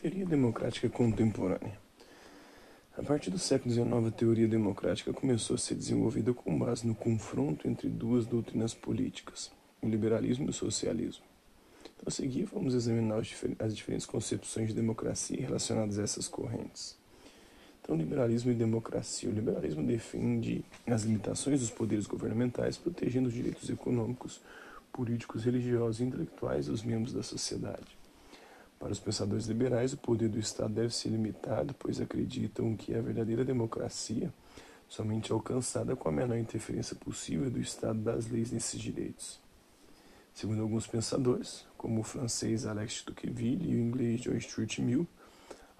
Teoria democrática contemporânea. A partir do século XIX, a teoria democrática começou a ser desenvolvida com base no confronto entre duas doutrinas políticas, o liberalismo e o socialismo. Então, a seguir, vamos examinar as diferentes concepções de democracia relacionadas a essas correntes. Então, liberalismo e democracia. O liberalismo defende as limitações dos poderes governamentais, protegendo os direitos econômicos, políticos, religiosos e intelectuais dos membros da sociedade. Para os pensadores liberais, o poder do Estado deve ser limitado, pois acreditam que a verdadeira democracia somente é alcançada com a menor interferência possível do Estado das leis nesses direitos. Segundo alguns pensadores, como o francês Alex Tocqueville e o inglês John Stuart Mill,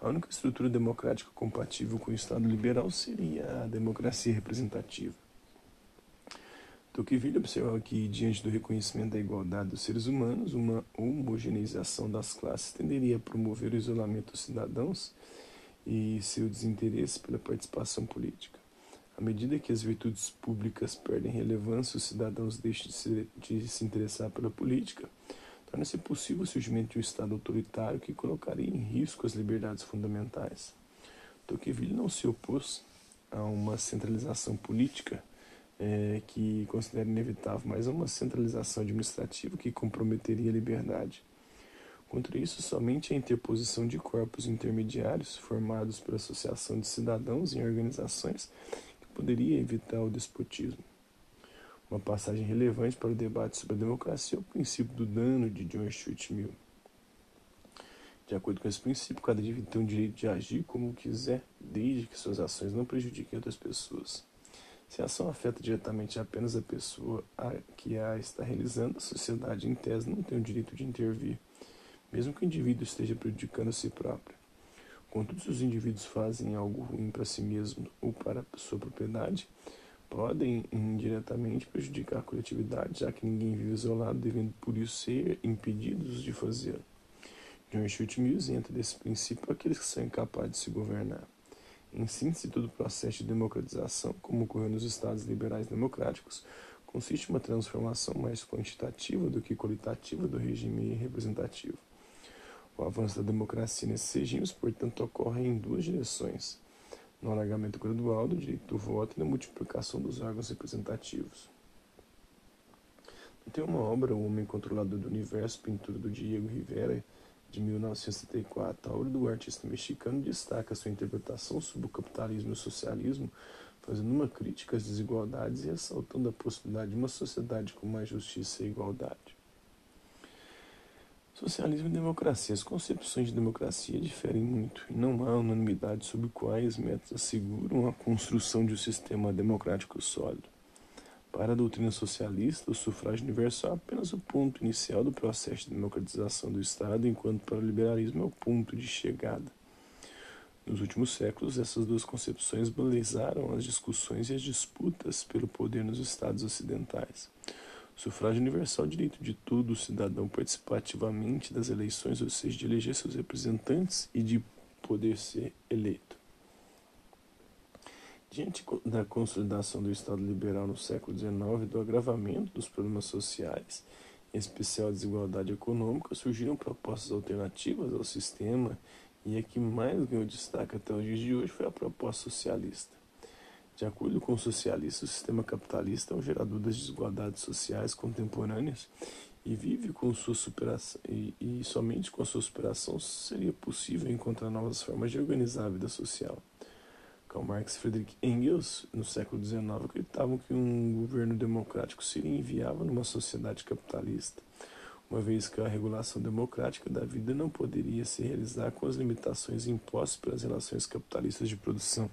a única estrutura democrática compatível com o Estado liberal seria a democracia representativa. Tocqueville observava que, diante do reconhecimento da igualdade dos seres humanos, uma homogeneização das classes tenderia a promover o isolamento dos cidadãos e seu desinteresse pela participação política. À medida que as virtudes públicas perdem relevância, os cidadãos deixam de se, de se interessar pela política, torna-se possível o surgimento de um Estado autoritário que colocaria em risco as liberdades fundamentais. Tocqueville não se opôs a uma centralização política é, que considera inevitável, mas é uma centralização administrativa que comprometeria a liberdade. Contra isso, somente a interposição de corpos intermediários formados pela associação de cidadãos em organizações que poderia evitar o despotismo. Uma passagem relevante para o debate sobre a democracia é o princípio do dano de John Stuart Mill. De acordo com esse princípio, cada indivíduo tem o direito de agir como quiser, desde que suas ações não prejudiquem outras pessoas. Se a ação afeta diretamente apenas a pessoa a que a está realizando, a sociedade, em tese, não tem o direito de intervir, mesmo que o indivíduo esteja prejudicando a si próprio. Contudo, se os indivíduos fazem algo ruim para si mesmo ou para sua propriedade, podem indiretamente prejudicar a coletividade, já que ninguém vive isolado, devendo por isso ser impedidos de fazê-lo. John Stuart Mills entra desse princípio aqueles que são incapazes de se governar. Em síntese, todo o processo de democratização, como ocorreu nos Estados liberais democráticos, consiste em uma transformação mais quantitativa do que qualitativa do regime representativo. O avanço da democracia nesses regimes, portanto, ocorre em duas direções: no alargamento gradual do direito do voto e na multiplicação dos órgãos representativos. Tem uma obra, O Homem Controlador do Universo, pintura do Diego Rivera, de 1974, a obra do artista mexicano destaca sua interpretação sobre o capitalismo e o socialismo, fazendo uma crítica às desigualdades e ressaltando a possibilidade de uma sociedade com mais justiça e igualdade. Socialismo e democracia. As concepções de democracia diferem muito e não há unanimidade sobre quais métodos asseguram a construção de um sistema democrático sólido. Para a doutrina socialista, o sufrágio universal é apenas o ponto inicial do processo de democratização do Estado, enquanto para o liberalismo é o ponto de chegada. Nos últimos séculos, essas duas concepções balizaram as discussões e as disputas pelo poder nos Estados ocidentais. O sufrágio universal é o direito de todo cidadão participar ativamente das eleições, ou seja, de eleger seus representantes e de poder ser eleito. Diante da consolidação do Estado liberal no século XIX e do agravamento dos problemas sociais, em especial a desigualdade econômica, surgiram propostas alternativas ao sistema e a que mais ganhou destaque até os dias de hoje foi a proposta socialista. De acordo com os socialistas, o sistema capitalista é um gerador das desigualdades sociais contemporâneas e vive com sua superação e, e somente com a sua superação seria possível encontrar novas formas de organizar a vida social. Karl Marx e Friedrich Engels, no século XIX, acreditavam que um governo democrático seria inviável numa sociedade capitalista, uma vez que a regulação democrática da vida não poderia se realizar com as limitações impostas pelas relações capitalistas de produção.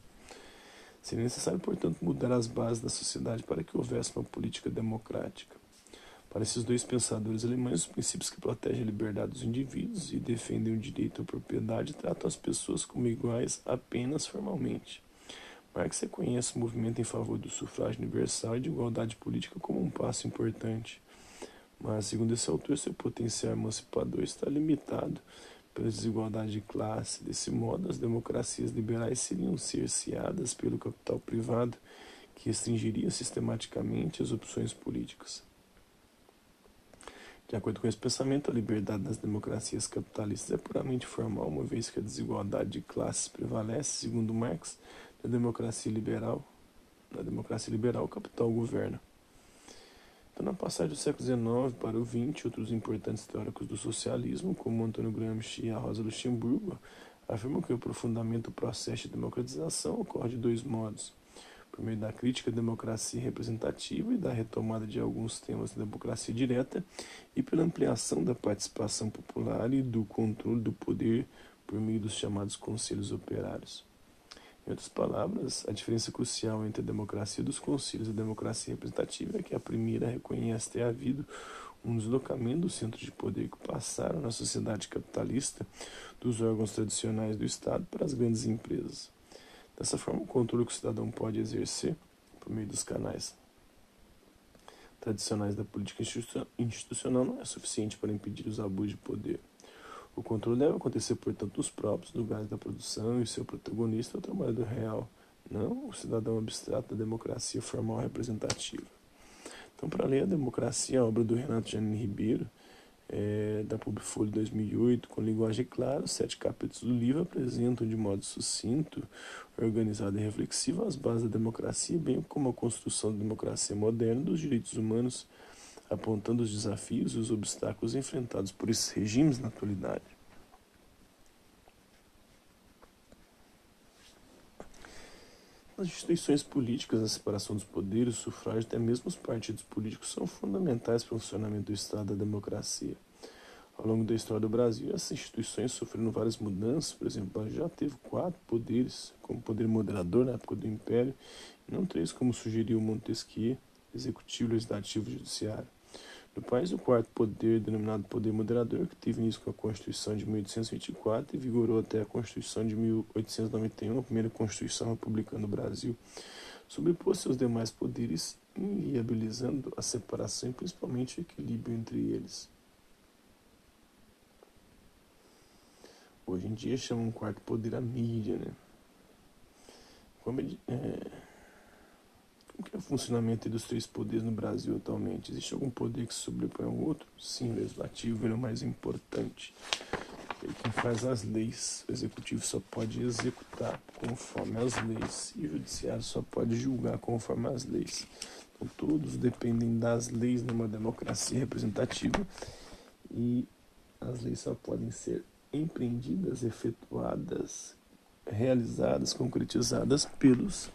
Seria necessário, portanto, mudar as bases da sociedade para que houvesse uma política democrática. Para esses dois pensadores alemães, os princípios que protegem a liberdade dos indivíduos e defendem o direito à propriedade tratam as pessoas como iguais apenas formalmente. Marx reconhece o movimento em favor do sufrágio universal e de igualdade política como um passo importante. Mas, segundo esse autor, seu potencial emancipador está limitado pela desigualdade de classe. Desse modo, as democracias liberais seriam cerceadas pelo capital privado, que restringiria sistematicamente as opções políticas. De acordo com esse pensamento, a liberdade das democracias capitalistas é puramente formal, uma vez que a desigualdade de classes prevalece, segundo Marx, na democracia liberal. Na democracia liberal, o capital governa. Então, na passagem do século XIX para o XX, outros importantes teóricos do socialismo, como Antônio Gramsci e a Rosa Luxemburgo, afirmam que o aprofundamento do processo de democratização ocorre de dois modos por meio da crítica à democracia representativa e da retomada de alguns temas da democracia direta, e pela ampliação da participação popular e do controle do poder por meio dos chamados conselhos operários. Em outras palavras, a diferença crucial entre a democracia dos conselhos e a democracia representativa é que a primeira reconhece ter havido um deslocamento dos centros de poder que passaram na sociedade capitalista dos órgãos tradicionais do Estado para as grandes empresas. Dessa forma, o controle que o cidadão pode exercer por meio dos canais tradicionais da política institucional não é suficiente para impedir os abusos de poder. O controle deve acontecer, portanto, nos próprios lugares da produção e seu protagonista é o trabalhador real, não o cidadão abstrato da democracia formal representativa. Então, para ler a democracia, a obra do Renato Janine Ribeiro, é, da Publifolio 2008, com linguagem clara, os sete capítulos do livro apresentam de modo sucinto, organizado e reflexivo as bases da democracia, bem como a construção da democracia moderna dos direitos humanos, apontando os desafios e os obstáculos enfrentados por esses regimes na atualidade. Nas instituições políticas, a separação dos poderes, o sufrágio, até mesmo os partidos políticos são fundamentais para o funcionamento do Estado da democracia. Ao longo da história do Brasil, essas instituições sofreram várias mudanças. Por exemplo, já teve quatro poderes, como poder moderador na época do Império, e não três, como sugeriu Montesquieu, executivo, legislativo e judiciário. No país, o quarto poder, denominado poder moderador, que teve início com a Constituição de 1824 e vigorou até a Constituição de 1891, a primeira Constituição republicana do Brasil, sobrepôs seus demais poderes, inviabilizando a separação e principalmente o equilíbrio entre eles. Hoje em dia chamam um quarto poder a mídia, né? Como é, como é o funcionamento dos três poderes no Brasil atualmente? Existe algum poder que se sobrepõe ao outro? Sim, o legislativo é o mais importante. Ele quem faz as leis. O executivo só pode executar conforme as leis. E o judiciário só pode julgar conforme as leis. Então todos dependem das leis numa democracia representativa. E as leis só podem ser empreendidas, efetuadas, realizadas, concretizadas pelos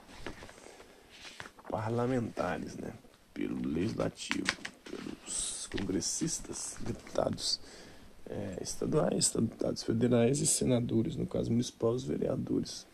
parlamentares, né? pelo legislativo, pelos congressistas, deputados é, estaduais, deputados federais e senadores, no caso municipal, os vereadores.